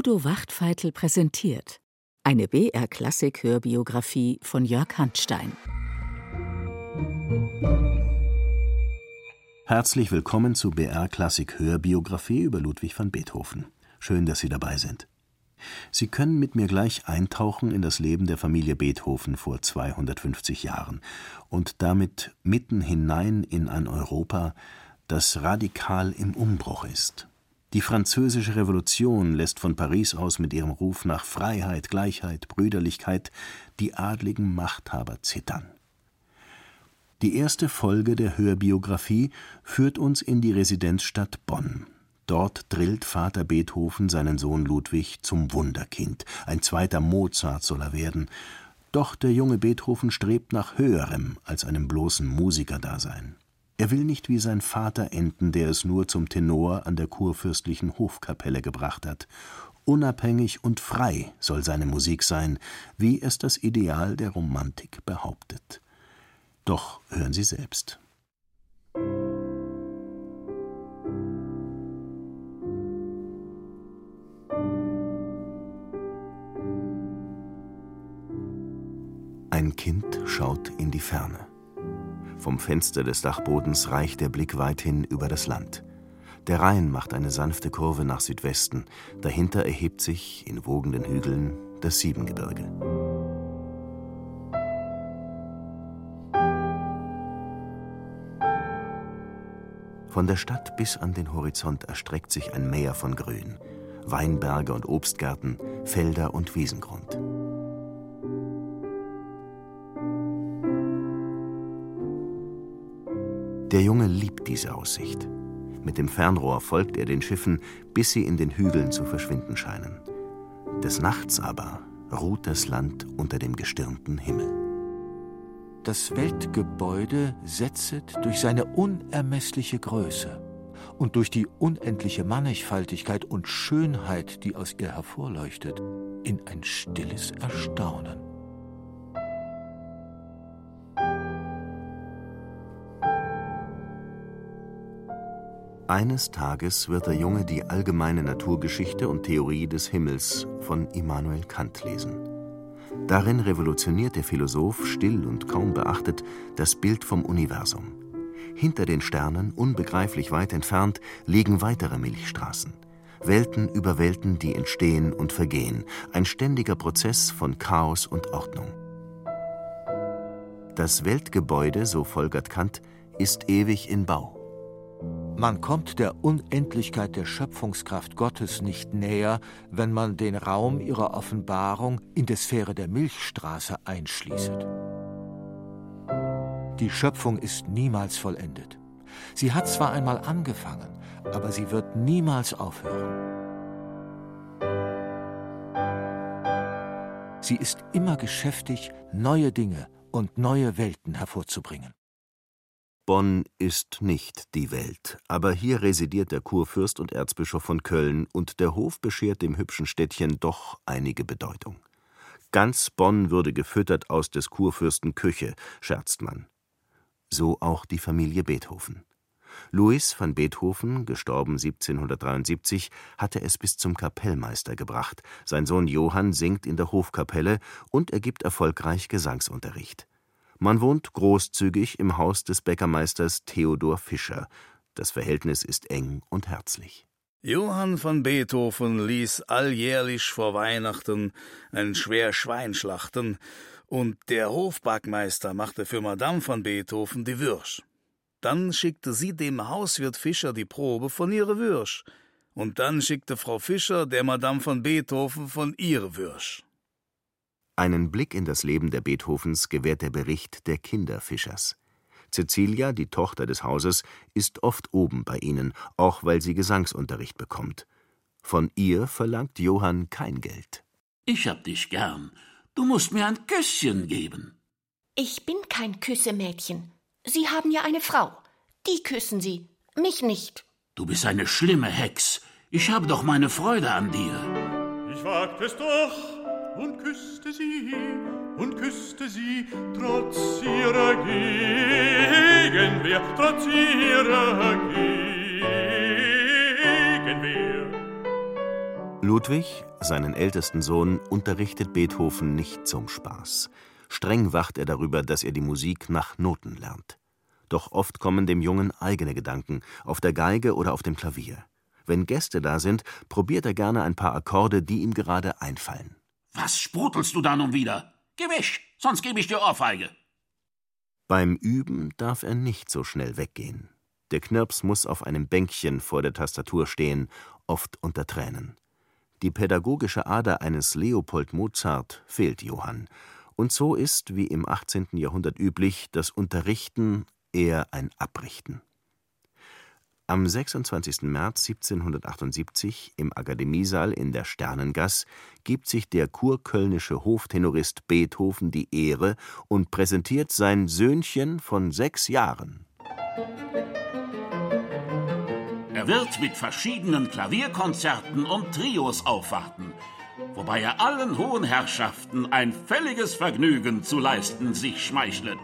Udo Wachtfeitel präsentiert eine BR-Klassik-Hörbiografie von Jörg Handstein. Herzlich willkommen zu BR Klassik Hörbiografie über Ludwig van Beethoven. Schön, dass Sie dabei sind. Sie können mit mir gleich eintauchen in das Leben der Familie Beethoven vor 250 Jahren und damit mitten hinein in ein Europa, das radikal im Umbruch ist. Die Französische Revolution lässt von Paris aus mit ihrem Ruf nach Freiheit, Gleichheit, Brüderlichkeit die adligen Machthaber zittern. Die erste Folge der Hörbiografie führt uns in die Residenzstadt Bonn. Dort drillt Vater Beethoven seinen Sohn Ludwig zum Wunderkind. Ein zweiter Mozart soll er werden. Doch der junge Beethoven strebt nach Höherem als einem bloßen Musikerdasein. Er will nicht wie sein Vater enden, der es nur zum Tenor an der kurfürstlichen Hofkapelle gebracht hat. Unabhängig und frei soll seine Musik sein, wie es das Ideal der Romantik behauptet. Doch hören Sie selbst. Ein Kind schaut in die Ferne. Vom Fenster des Dachbodens reicht der Blick weithin über das Land. Der Rhein macht eine sanfte Kurve nach Südwesten, dahinter erhebt sich in wogenden Hügeln das Siebengebirge. Von der Stadt bis an den Horizont erstreckt sich ein Meer von Grün, Weinberge und Obstgärten, Felder und Wiesengrund. Der Junge liebt diese Aussicht. Mit dem Fernrohr folgt er den Schiffen, bis sie in den Hügeln zu verschwinden scheinen. Des Nachts aber ruht das Land unter dem gestirnten Himmel. Das Weltgebäude setzet durch seine unermessliche Größe und durch die unendliche Mannigfaltigkeit und Schönheit, die aus ihr hervorleuchtet, in ein stilles Erstaunen. Eines Tages wird der Junge die allgemeine Naturgeschichte und Theorie des Himmels von Immanuel Kant lesen. Darin revolutioniert der Philosoph still und kaum beachtet das Bild vom Universum. Hinter den Sternen, unbegreiflich weit entfernt, liegen weitere Milchstraßen. Welten über Welten, die entstehen und vergehen, ein ständiger Prozess von Chaos und Ordnung. Das Weltgebäude, so folgert Kant, ist ewig in Bau. Man kommt der Unendlichkeit der Schöpfungskraft Gottes nicht näher, wenn man den Raum ihrer Offenbarung in der Sphäre der Milchstraße einschließet. Die Schöpfung ist niemals vollendet. Sie hat zwar einmal angefangen, aber sie wird niemals aufhören. Sie ist immer geschäftig, neue Dinge und neue Welten hervorzubringen. Bonn ist nicht die Welt, aber hier residiert der Kurfürst und Erzbischof von Köln, und der Hof beschert dem hübschen Städtchen doch einige Bedeutung. Ganz Bonn würde gefüttert aus des Kurfürsten Küche, scherzt man. So auch die Familie Beethoven. Louis van Beethoven, gestorben 1773, hatte es bis zum Kapellmeister gebracht. Sein Sohn Johann singt in der Hofkapelle und er gibt erfolgreich Gesangsunterricht. Man wohnt großzügig im Haus des Bäckermeisters Theodor Fischer. Das Verhältnis ist eng und herzlich. Johann von Beethoven ließ alljährlich vor Weihnachten ein schwer Schwein schlachten, und der Hofbackmeister machte für Madame von Beethoven die Würsch. Dann schickte sie dem Hauswirt Fischer die Probe von ihrer Würsch, und dann schickte Frau Fischer der Madame von Beethoven von ihrer Würsch. Einen Blick in das Leben der Beethovens gewährt der Bericht der Kinderfischers. Cecilia, die Tochter des Hauses, ist oft oben bei ihnen, auch weil sie Gesangsunterricht bekommt. Von ihr verlangt Johann kein Geld. Ich hab dich gern. Du musst mir ein Küsschen geben. Ich bin kein Küssemädchen. Sie haben ja eine Frau. Die küssen Sie, mich nicht. Du bist eine schlimme Hex. Ich habe doch meine Freude an dir. Ich wagte es doch, und küsste sie und küsste sie trotz ihrer Gegenwehr, trotz ihrer Gegenwehr. Ludwig, seinen ältesten Sohn, unterrichtet Beethoven nicht zum Spaß. Streng wacht er darüber, dass er die Musik nach Noten lernt. Doch oft kommen dem Jungen eigene Gedanken, auf der Geige oder auf dem Klavier. Wenn Gäste da sind, probiert er gerne ein paar Akkorde, die ihm gerade einfallen. Was sprudelst du da nun wieder? Geh weg, sonst gebe ich dir Ohrfeige. Beim Üben darf er nicht so schnell weggehen. Der Knirps muss auf einem Bänkchen vor der Tastatur stehen, oft unter Tränen. Die pädagogische Ader eines Leopold Mozart fehlt Johann, und so ist, wie im 18. Jahrhundert üblich, das Unterrichten eher ein Abrichten. Am 26. März 1778 im Akademiesaal in der Sternengasse gibt sich der kurkölnische Hoftenorist Beethoven die Ehre und präsentiert sein Söhnchen von sechs Jahren. Er wird mit verschiedenen Klavierkonzerten und Trios aufwarten, wobei er allen hohen Herrschaften ein völliges Vergnügen zu leisten sich schmeichlet.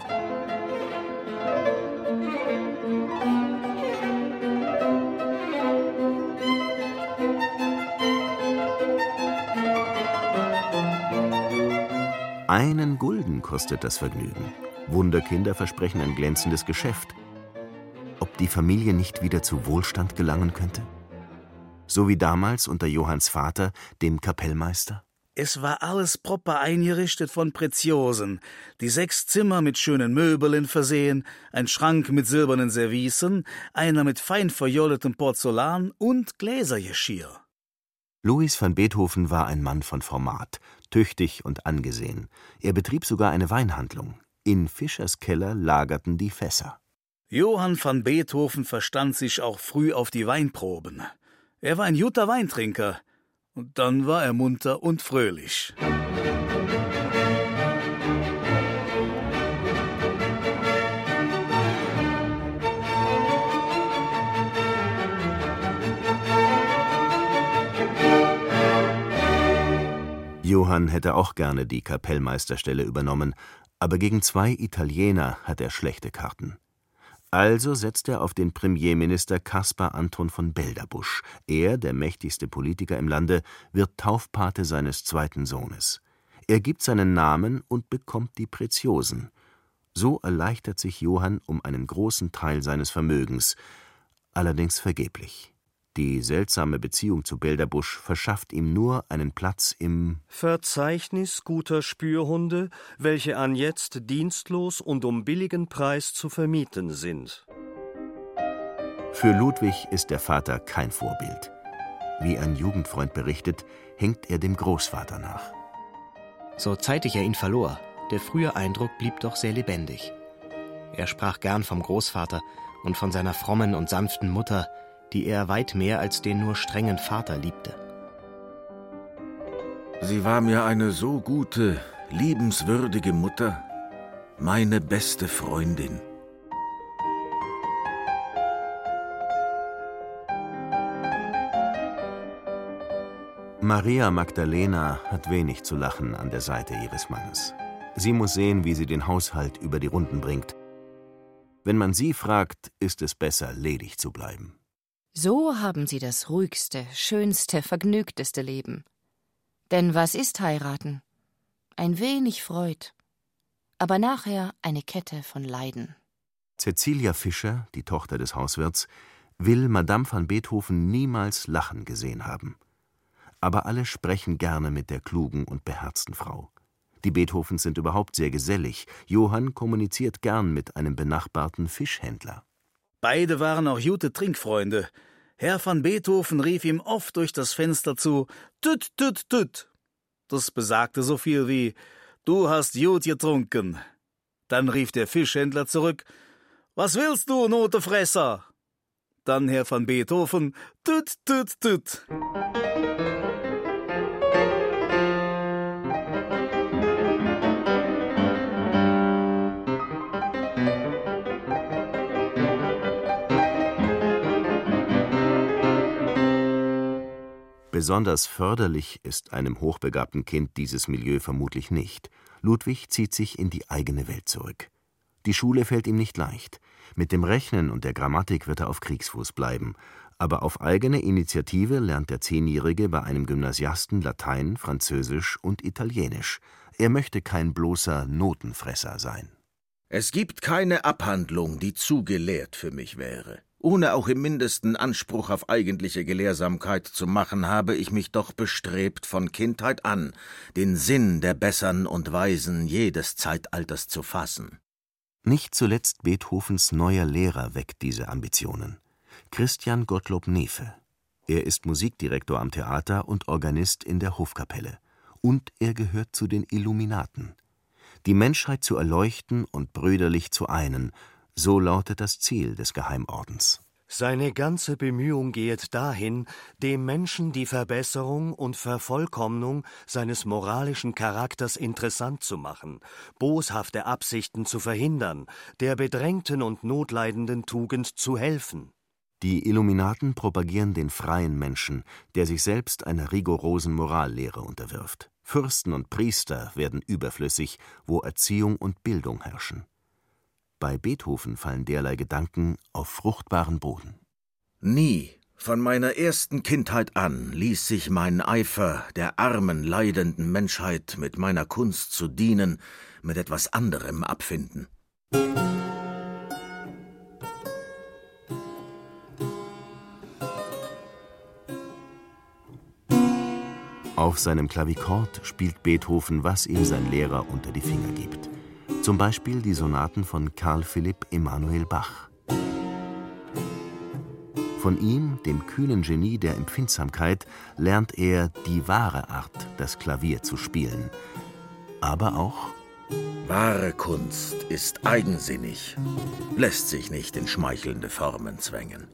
Einen Gulden kostet das Vergnügen. Wunderkinder versprechen ein glänzendes Geschäft. Ob die Familie nicht wieder zu Wohlstand gelangen könnte? So wie damals unter Johanns Vater, dem Kapellmeister? Es war alles proper eingerichtet von Preziosen, die sechs Zimmer mit schönen Möbeln versehen, ein Schrank mit silbernen Servicen, einer mit fein verjolletem Porzellan und Gläsergeschirr. Louis van Beethoven war ein Mann von Format, tüchtig und angesehen. Er betrieb sogar eine Weinhandlung. In Fischers Keller lagerten die Fässer. Johann van Beethoven verstand sich auch früh auf die Weinproben. Er war ein guter Weintrinker, und dann war er munter und fröhlich. Johann hätte auch gerne die Kapellmeisterstelle übernommen, aber gegen zwei Italiener hat er schlechte Karten. Also setzt er auf den Premierminister Caspar Anton von Belderbusch. Er, der mächtigste Politiker im Lande, wird Taufpate seines zweiten Sohnes. Er gibt seinen Namen und bekommt die Preziosen. So erleichtert sich Johann um einen großen Teil seines Vermögens, allerdings vergeblich. Die seltsame Beziehung zu Belderbusch verschafft ihm nur einen Platz im Verzeichnis guter Spürhunde, welche an jetzt dienstlos und um billigen Preis zu vermieten sind. Für Ludwig ist der Vater kein Vorbild. Wie ein Jugendfreund berichtet, hängt er dem Großvater nach. So zeitig er ihn verlor, der frühe Eindruck blieb doch sehr lebendig. Er sprach gern vom Großvater und von seiner frommen und sanften Mutter, die er weit mehr als den nur strengen Vater liebte. Sie war mir eine so gute, liebenswürdige Mutter, meine beste Freundin. Maria Magdalena hat wenig zu lachen an der Seite ihres Mannes. Sie muss sehen, wie sie den Haushalt über die Runden bringt. Wenn man sie fragt, ist es besser, ledig zu bleiben. So haben sie das ruhigste, schönste, vergnügteste Leben. Denn was ist heiraten? Ein wenig Freud, aber nachher eine Kette von Leiden. Cecilia Fischer, die Tochter des Hauswirts, will Madame van Beethoven niemals lachen gesehen haben. Aber alle sprechen gerne mit der klugen und beherzten Frau. Die Beethovens sind überhaupt sehr gesellig. Johann kommuniziert gern mit einem benachbarten Fischhändler. Beide waren auch gute Trinkfreunde. Herr van Beethoven rief ihm oft durch das Fenster zu Tüt, tüt, tüt. Das besagte so viel wie Du hast gut getrunken. Dann rief der Fischhändler zurück Was willst du, Notefresser? Dann Herr van Beethoven Tüt, tüt, tüt. Besonders förderlich ist einem hochbegabten Kind dieses Milieu vermutlich nicht. Ludwig zieht sich in die eigene Welt zurück. Die Schule fällt ihm nicht leicht. Mit dem Rechnen und der Grammatik wird er auf Kriegsfuß bleiben. aber auf eigene Initiative lernt der Zehnjährige bei einem Gymnasiasten Latein, Französisch und Italienisch. Er möchte kein bloßer Notenfresser sein. Es gibt keine Abhandlung, die zu gelehrt für mich wäre. Ohne auch im mindesten Anspruch auf eigentliche Gelehrsamkeit zu machen, habe ich mich doch bestrebt, von Kindheit an den Sinn der Bessern und Weisen jedes Zeitalters zu fassen. Nicht zuletzt Beethovens neuer Lehrer weckt diese Ambitionen. Christian Gottlob Nefe. Er ist Musikdirektor am Theater und Organist in der Hofkapelle. Und er gehört zu den Illuminaten. Die Menschheit zu erleuchten und brüderlich zu einen, so lautet das Ziel des Geheimordens. Seine ganze Bemühung gehet dahin, dem Menschen die Verbesserung und Vervollkommnung seines moralischen Charakters interessant zu machen, boshafte Absichten zu verhindern, der bedrängten und notleidenden Tugend zu helfen. Die Illuminaten propagieren den freien Menschen, der sich selbst einer rigorosen Morallehre unterwirft. Fürsten und Priester werden überflüssig, wo Erziehung und Bildung herrschen. Bei Beethoven fallen derlei Gedanken auf fruchtbaren Boden. Nie, von meiner ersten Kindheit an, ließ sich mein Eifer, der armen, leidenden Menschheit mit meiner Kunst zu dienen, mit etwas anderem abfinden. Auf seinem Klavichord spielt Beethoven, was ihm sein Lehrer unter die Finger gibt. Zum Beispiel die Sonaten von Karl Philipp Emanuel Bach. Von ihm, dem kühnen Genie der Empfindsamkeit, lernt er die wahre Art, das Klavier zu spielen. Aber auch Wahre Kunst ist eigensinnig, lässt sich nicht in schmeichelnde Formen zwängen.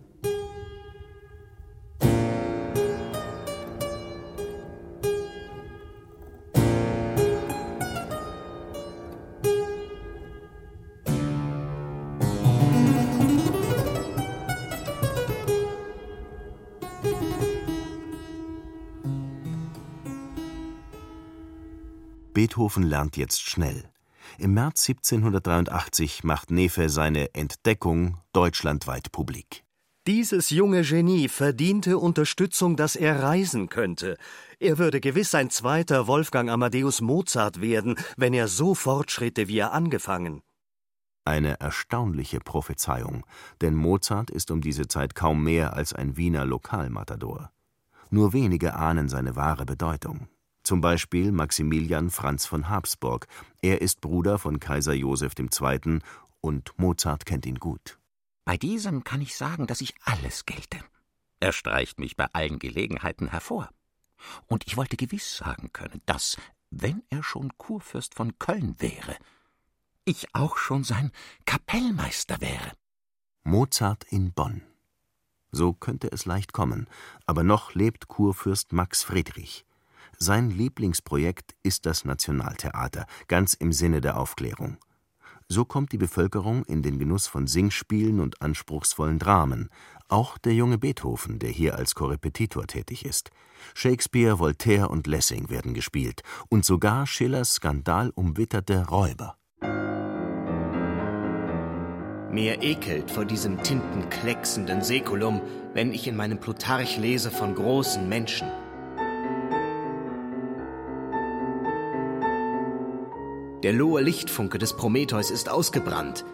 Beethoven lernt jetzt schnell. Im März 1783 macht Nefe seine Entdeckung deutschlandweit publik. Dieses junge Genie verdiente Unterstützung, dass er reisen könnte. Er würde gewiss ein zweiter Wolfgang Amadeus Mozart werden, wenn er so fortschritte, wie er angefangen. Eine erstaunliche Prophezeiung, denn Mozart ist um diese Zeit kaum mehr als ein Wiener Lokalmatador. Nur wenige ahnen seine wahre Bedeutung. Zum Beispiel Maximilian Franz von Habsburg. Er ist Bruder von Kaiser Joseph II. und Mozart kennt ihn gut. Bei diesem kann ich sagen, dass ich alles gelte. Er streicht mich bei allen Gelegenheiten hervor. Und ich wollte gewiss sagen können, dass, wenn er schon Kurfürst von Köln wäre, ich auch schon sein Kapellmeister wäre. Mozart in Bonn. So könnte es leicht kommen, aber noch lebt Kurfürst Max Friedrich. Sein Lieblingsprojekt ist das Nationaltheater, ganz im Sinne der Aufklärung. So kommt die Bevölkerung in den Genuss von Singspielen und anspruchsvollen Dramen, auch der junge Beethoven, der hier als Korrepetitor tätig ist. Shakespeare, Voltaire und Lessing werden gespielt und sogar Schillers skandalumwitterte Räuber. Mir ekelt vor diesem tintenklecksenden Säkulum, wenn ich in meinem Plutarch lese von großen Menschen. Der lohe Lichtfunke des Prometheus ist ausgebrannt.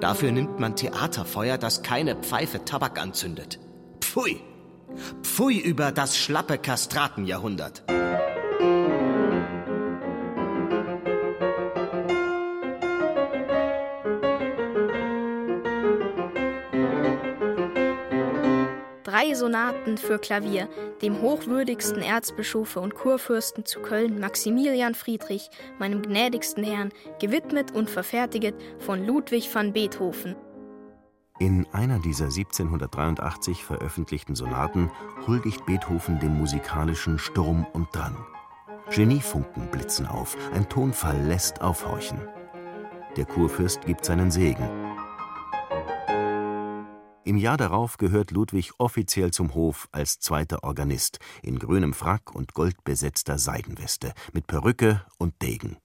Dafür nimmt man Theaterfeuer, das keine Pfeife Tabak anzündet. Pfui! Pfui über das schlappe Kastratenjahrhundert. Sonaten für Klavier, dem hochwürdigsten Erzbischofe und Kurfürsten zu Köln, Maximilian Friedrich, meinem gnädigsten Herrn, gewidmet und verfertiget von Ludwig van Beethoven. In einer dieser 1783 veröffentlichten Sonaten huldigt Beethoven dem musikalischen Sturm und Drang. Geniefunken blitzen auf, ein Tonfall lässt aufhorchen. Der Kurfürst gibt seinen Segen. Im Jahr darauf gehört Ludwig offiziell zum Hof als zweiter Organist in grünem Frack und goldbesetzter Seidenweste, mit Perücke und Degen.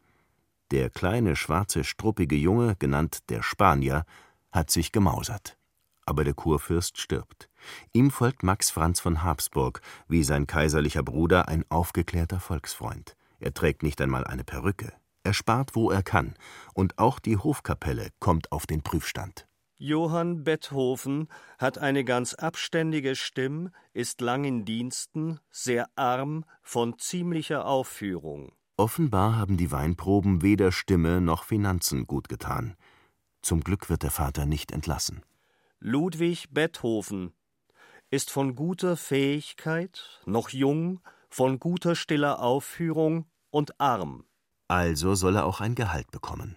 Der kleine, schwarze, struppige Junge, genannt der Spanier, hat sich gemausert. aber der Kurfürst stirbt. Ihm folgt Max Franz von Habsburg, wie sein kaiserlicher Bruder ein aufgeklärter Volksfreund. Er trägt nicht einmal eine Perücke. Er spart, wo er kann, und auch die Hofkapelle kommt auf den Prüfstand. Johann Betthofen hat eine ganz abständige Stimm, ist lang in Diensten, sehr arm, von ziemlicher Aufführung. Offenbar haben die Weinproben weder Stimme noch Finanzen gut getan. Zum Glück wird der Vater nicht entlassen. Ludwig Betthofen ist von guter Fähigkeit, noch jung, von guter stiller Aufführung und arm. Also soll er auch ein Gehalt bekommen.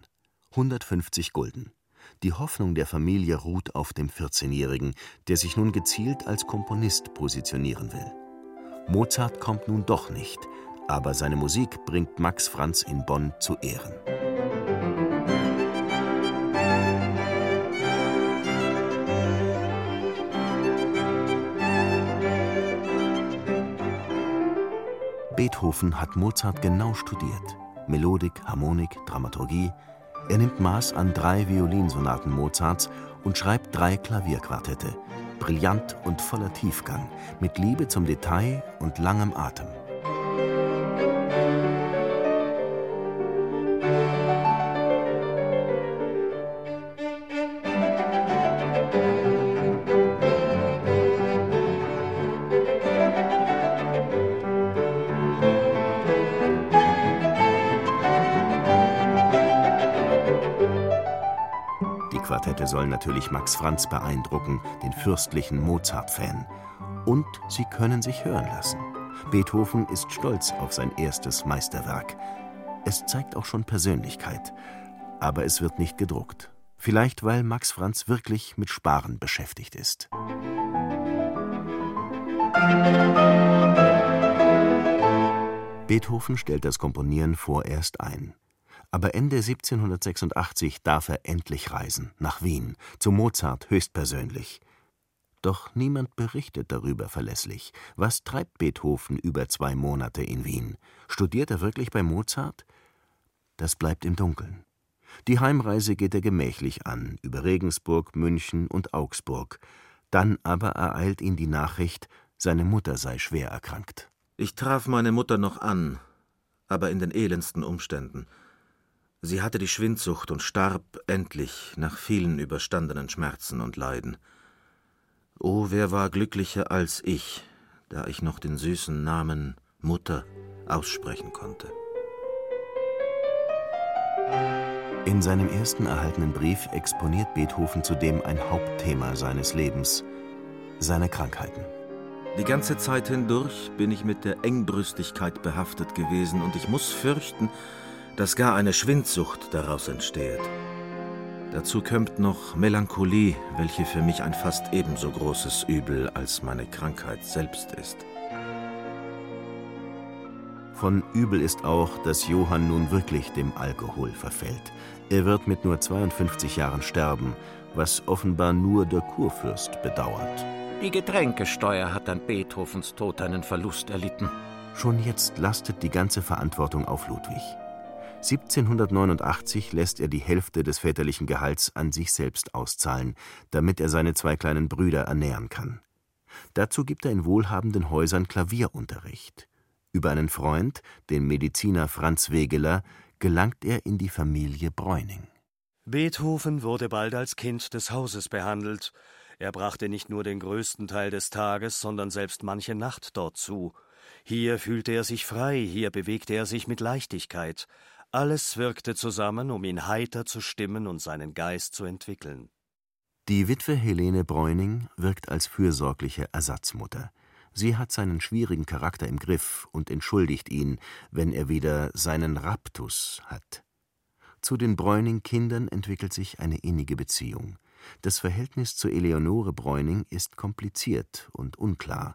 150 Gulden. Die Hoffnung der Familie ruht auf dem 14-Jährigen, der sich nun gezielt als Komponist positionieren will. Mozart kommt nun doch nicht, aber seine Musik bringt Max Franz in Bonn zu Ehren. Beethoven hat Mozart genau studiert. Melodik, Harmonik, Dramaturgie. Er nimmt Maß an drei Violinsonaten Mozarts und schreibt drei Klavierquartette. Brillant und voller Tiefgang, mit Liebe zum Detail und langem Atem. Natürlich Max Franz beeindrucken, den fürstlichen Mozart-Fan. Und sie können sich hören lassen. Beethoven ist stolz auf sein erstes Meisterwerk. Es zeigt auch schon Persönlichkeit. Aber es wird nicht gedruckt. Vielleicht, weil Max Franz wirklich mit Sparen beschäftigt ist. Beethoven stellt das Komponieren vorerst ein. Aber Ende 1786 darf er endlich reisen, nach Wien, zu Mozart höchstpersönlich. Doch niemand berichtet darüber verlässlich. Was treibt Beethoven über zwei Monate in Wien? Studiert er wirklich bei Mozart? Das bleibt im Dunkeln. Die Heimreise geht er gemächlich an, über Regensburg, München und Augsburg. Dann aber ereilt ihn die Nachricht, seine Mutter sei schwer erkrankt. Ich traf meine Mutter noch an, aber in den elendsten Umständen. Sie hatte die Schwindsucht und starb endlich nach vielen überstandenen Schmerzen und Leiden. Oh, wer war glücklicher als ich, da ich noch den süßen Namen Mutter aussprechen konnte. In seinem ersten erhaltenen Brief exponiert Beethoven zudem ein Hauptthema seines Lebens, seine Krankheiten. Die ganze Zeit hindurch bin ich mit der Engbrüstigkeit behaftet gewesen und ich muss fürchten, dass gar eine Schwindsucht daraus entsteht. Dazu kommt noch Melancholie, welche für mich ein fast ebenso großes Übel als meine Krankheit selbst ist. Von übel ist auch, dass Johann nun wirklich dem Alkohol verfällt. Er wird mit nur 52 Jahren sterben, was offenbar nur der Kurfürst bedauert. Die Getränkesteuer hat an Beethovens Tod einen Verlust erlitten. Schon jetzt lastet die ganze Verantwortung auf Ludwig. 1789 lässt er die Hälfte des väterlichen Gehalts an sich selbst auszahlen, damit er seine zwei kleinen Brüder ernähren kann. Dazu gibt er in wohlhabenden Häusern Klavierunterricht. Über einen Freund, den Mediziner Franz Wegeler, gelangt er in die Familie Bräuning. Beethoven wurde bald als Kind des Hauses behandelt. Er brachte nicht nur den größten Teil des Tages, sondern selbst manche Nacht dort zu. Hier fühlte er sich frei, hier bewegte er sich mit Leichtigkeit. Alles wirkte zusammen, um ihn heiter zu stimmen und seinen Geist zu entwickeln. Die Witwe Helene Bräuning wirkt als fürsorgliche Ersatzmutter. Sie hat seinen schwierigen Charakter im Griff und entschuldigt ihn, wenn er wieder seinen Raptus hat. Zu den Bräuning-Kindern entwickelt sich eine innige Beziehung. Das Verhältnis zu Eleonore Bräuning ist kompliziert und unklar.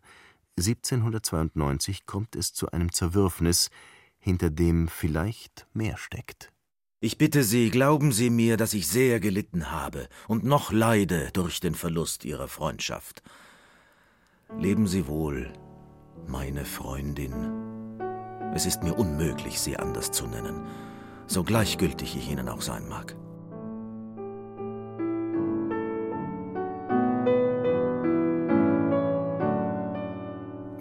1792 kommt es zu einem Zerwürfnis, hinter dem vielleicht mehr steckt. Ich bitte Sie, glauben Sie mir, dass ich sehr gelitten habe und noch leide durch den Verlust Ihrer Freundschaft. Leben Sie wohl, meine Freundin. Es ist mir unmöglich, Sie anders zu nennen, so gleichgültig ich Ihnen auch sein mag.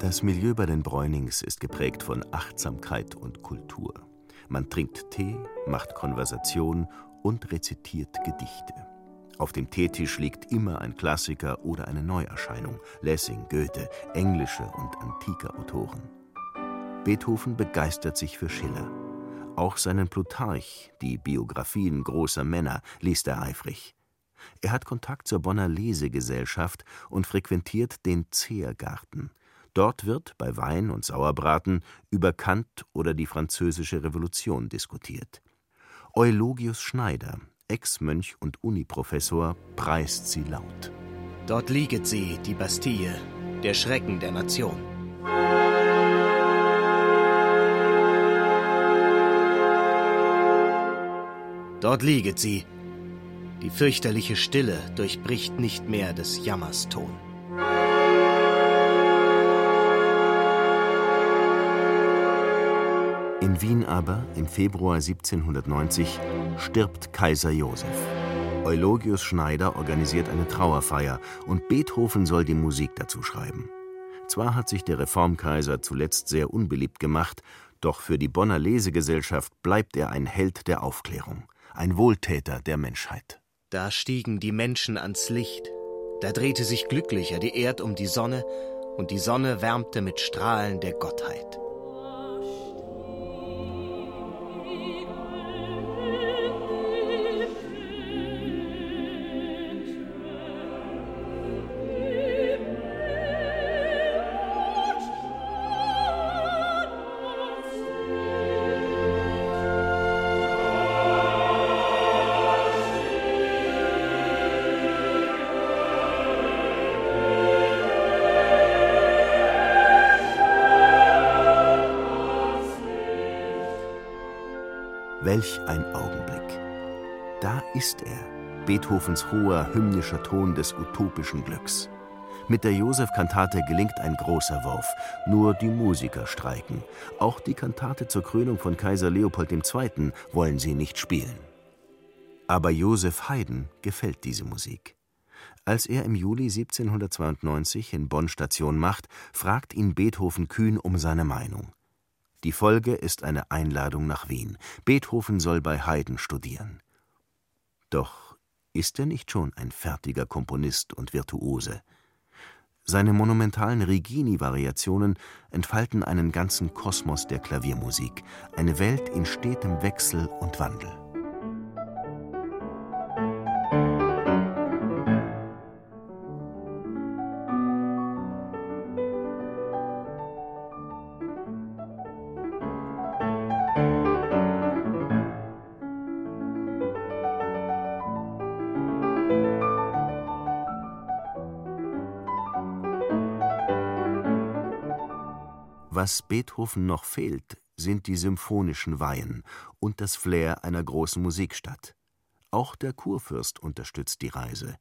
Das Milieu bei den Bräunings ist geprägt von Achtsamkeit und Kultur. Man trinkt Tee, macht Konversation und rezitiert Gedichte. Auf dem Teetisch liegt immer ein Klassiker oder eine Neuerscheinung, Lessing, Goethe, englische und antike Autoren. Beethoven begeistert sich für Schiller. Auch seinen Plutarch, die Biografien großer Männer, liest er eifrig. Er hat Kontakt zur Bonner Lesegesellschaft und frequentiert den Zehrgarten, Dort wird bei Wein und Sauerbraten über Kant oder die Französische Revolution diskutiert. Eulogius Schneider, Ex-Mönch und Uniprofessor, preist sie laut. Dort lieget sie, die Bastille, der Schrecken der Nation. Dort lieget sie. Die fürchterliche Stille durchbricht nicht mehr des Jammers Ton. In Wien aber, im Februar 1790, stirbt Kaiser Josef. Eulogius Schneider organisiert eine Trauerfeier und Beethoven soll die Musik dazu schreiben. Zwar hat sich der Reformkaiser zuletzt sehr unbeliebt gemacht, doch für die Bonner Lesegesellschaft bleibt er ein Held der Aufklärung, ein Wohltäter der Menschheit. Da stiegen die Menschen ans Licht, da drehte sich glücklicher die Erd um die Sonne, und die Sonne wärmte mit Strahlen der Gottheit. Welch ein Augenblick. Da ist er, Beethovens hoher hymnischer Ton des utopischen Glücks. Mit der Josef-Kantate gelingt ein großer Wurf. Nur die Musiker streiken. Auch die Kantate zur Krönung von Kaiser Leopold II. wollen sie nicht spielen. Aber Josef Haydn gefällt diese Musik. Als er im Juli 1792 in Bonn Station macht, fragt ihn Beethoven kühn um seine Meinung. Die Folge ist eine Einladung nach Wien. Beethoven soll bei Haydn studieren. Doch ist er nicht schon ein fertiger Komponist und Virtuose? Seine monumentalen Rigini-Variationen entfalten einen ganzen Kosmos der Klaviermusik, eine Welt in stetem Wechsel und Wandel. Was Beethoven noch fehlt, sind die symphonischen Weihen und das Flair einer großen Musikstadt. Auch der Kurfürst unterstützt die Reise.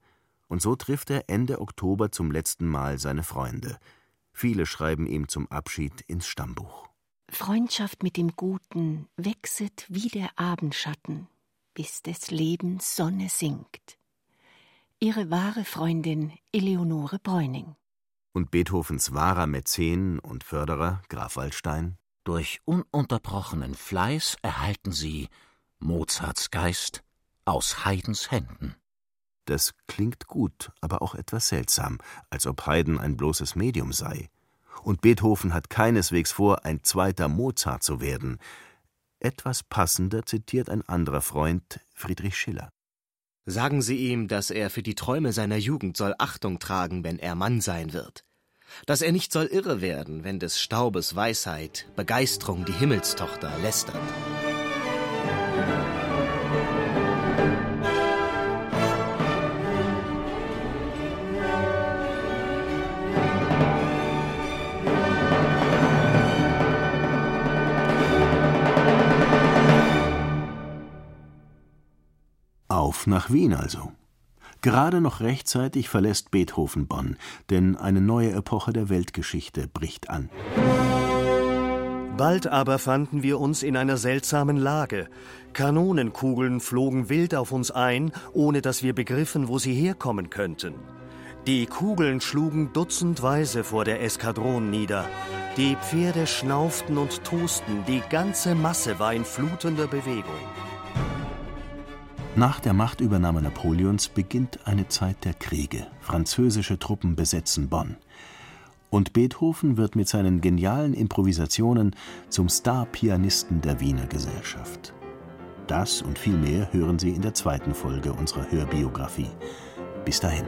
Und so trifft er Ende Oktober zum letzten Mal seine Freunde. Viele schreiben ihm zum Abschied ins Stammbuch. Freundschaft mit dem Guten wechselt wie der Abendschatten, bis des Lebens Sonne sinkt. Ihre wahre Freundin Eleonore Bräuning und Beethovens wahrer Mäzen und Förderer, Graf Waldstein? Durch ununterbrochenen Fleiß erhalten sie Mozarts Geist aus Haydns Händen. Das klingt gut, aber auch etwas seltsam, als ob Haydn ein bloßes Medium sei. Und Beethoven hat keineswegs vor, ein zweiter Mozart zu werden. Etwas passender zitiert ein anderer Freund Friedrich Schiller. Sagen Sie ihm, dass er für die Träume seiner Jugend soll Achtung tragen, wenn er Mann sein wird dass er nicht soll irre werden, wenn des Staubes Weisheit, Begeisterung die Himmelstochter lästert. Auf nach Wien also. Gerade noch rechtzeitig verlässt Beethoven Bonn, denn eine neue Epoche der Weltgeschichte bricht an. Bald aber fanden wir uns in einer seltsamen Lage. Kanonenkugeln flogen wild auf uns ein, ohne dass wir begriffen, wo sie herkommen könnten. Die Kugeln schlugen dutzendweise vor der Eskadron nieder. Die Pferde schnauften und tosten, die ganze Masse war in flutender Bewegung. Nach der Machtübernahme Napoleons beginnt eine Zeit der Kriege. Französische Truppen besetzen Bonn. Und Beethoven wird mit seinen genialen Improvisationen zum Star-Pianisten der Wiener Gesellschaft. Das und viel mehr hören Sie in der zweiten Folge unserer Hörbiografie. Bis dahin.